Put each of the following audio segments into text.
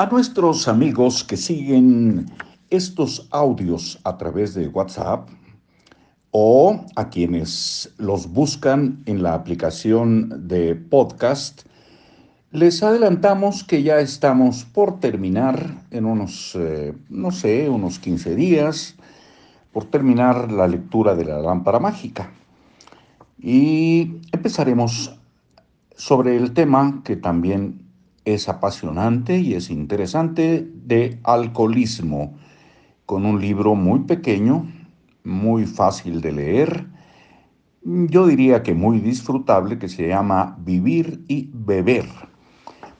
A nuestros amigos que siguen estos audios a través de WhatsApp o a quienes los buscan en la aplicación de podcast, les adelantamos que ya estamos por terminar en unos, eh, no sé, unos 15 días, por terminar la lectura de la lámpara mágica. Y empezaremos sobre el tema que también es apasionante y es interesante de alcoholismo, con un libro muy pequeño, muy fácil de leer, yo diría que muy disfrutable, que se llama Vivir y Beber.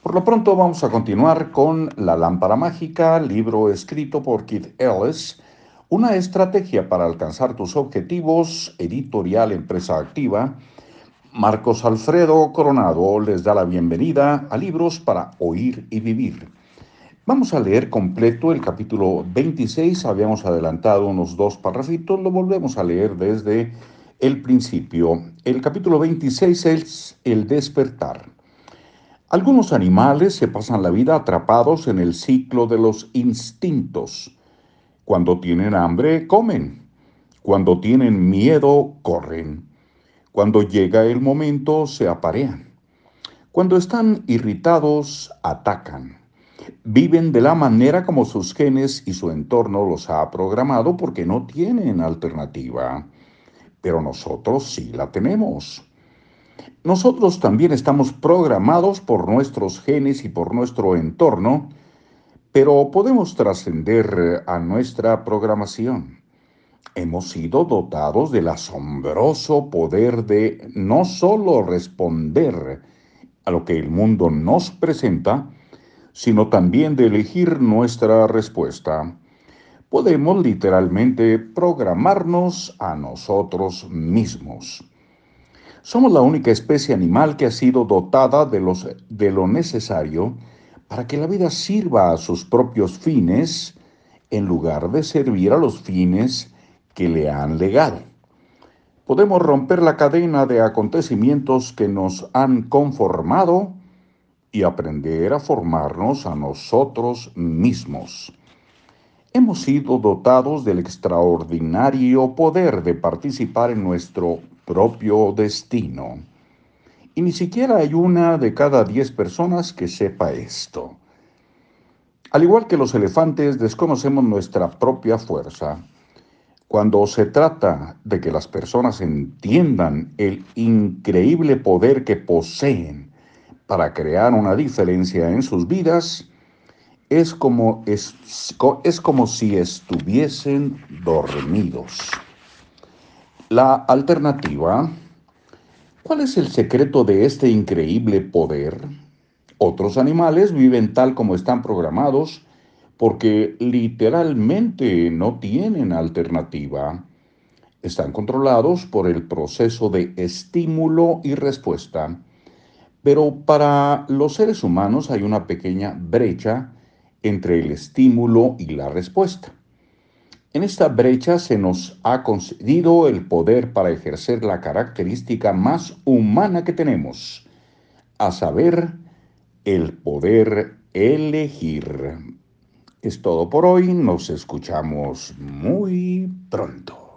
Por lo pronto vamos a continuar con La Lámpara Mágica, libro escrito por Keith Ellis, una estrategia para alcanzar tus objetivos, editorial Empresa Activa, Marcos Alfredo Coronado les da la bienvenida a Libros para Oír y Vivir. Vamos a leer completo el capítulo 26, habíamos adelantado unos dos parrafitos, lo volvemos a leer desde el principio. El capítulo 26 es el despertar. Algunos animales se pasan la vida atrapados en el ciclo de los instintos. Cuando tienen hambre, comen. Cuando tienen miedo, corren. Cuando llega el momento, se aparean. Cuando están irritados, atacan. Viven de la manera como sus genes y su entorno los ha programado porque no tienen alternativa. Pero nosotros sí la tenemos. Nosotros también estamos programados por nuestros genes y por nuestro entorno, pero podemos trascender a nuestra programación hemos sido dotados del asombroso poder de no solo responder a lo que el mundo nos presenta, sino también de elegir nuestra respuesta. Podemos literalmente programarnos a nosotros mismos. Somos la única especie animal que ha sido dotada de, de lo necesario para que la vida sirva a sus propios fines en lugar de servir a los fines que le han legado. Podemos romper la cadena de acontecimientos que nos han conformado y aprender a formarnos a nosotros mismos. Hemos sido dotados del extraordinario poder de participar en nuestro propio destino. Y ni siquiera hay una de cada diez personas que sepa esto. Al igual que los elefantes, desconocemos nuestra propia fuerza cuando se trata de que las personas entiendan el increíble poder que poseen para crear una diferencia en sus vidas, es como, es, es como si estuviesen dormidos. La alternativa, ¿cuál es el secreto de este increíble poder? Otros animales viven tal como están programados porque literalmente no tienen alternativa. Están controlados por el proceso de estímulo y respuesta. Pero para los seres humanos hay una pequeña brecha entre el estímulo y la respuesta. En esta brecha se nos ha concedido el poder para ejercer la característica más humana que tenemos, a saber, el poder elegir. Es todo por hoy, nos escuchamos muy pronto.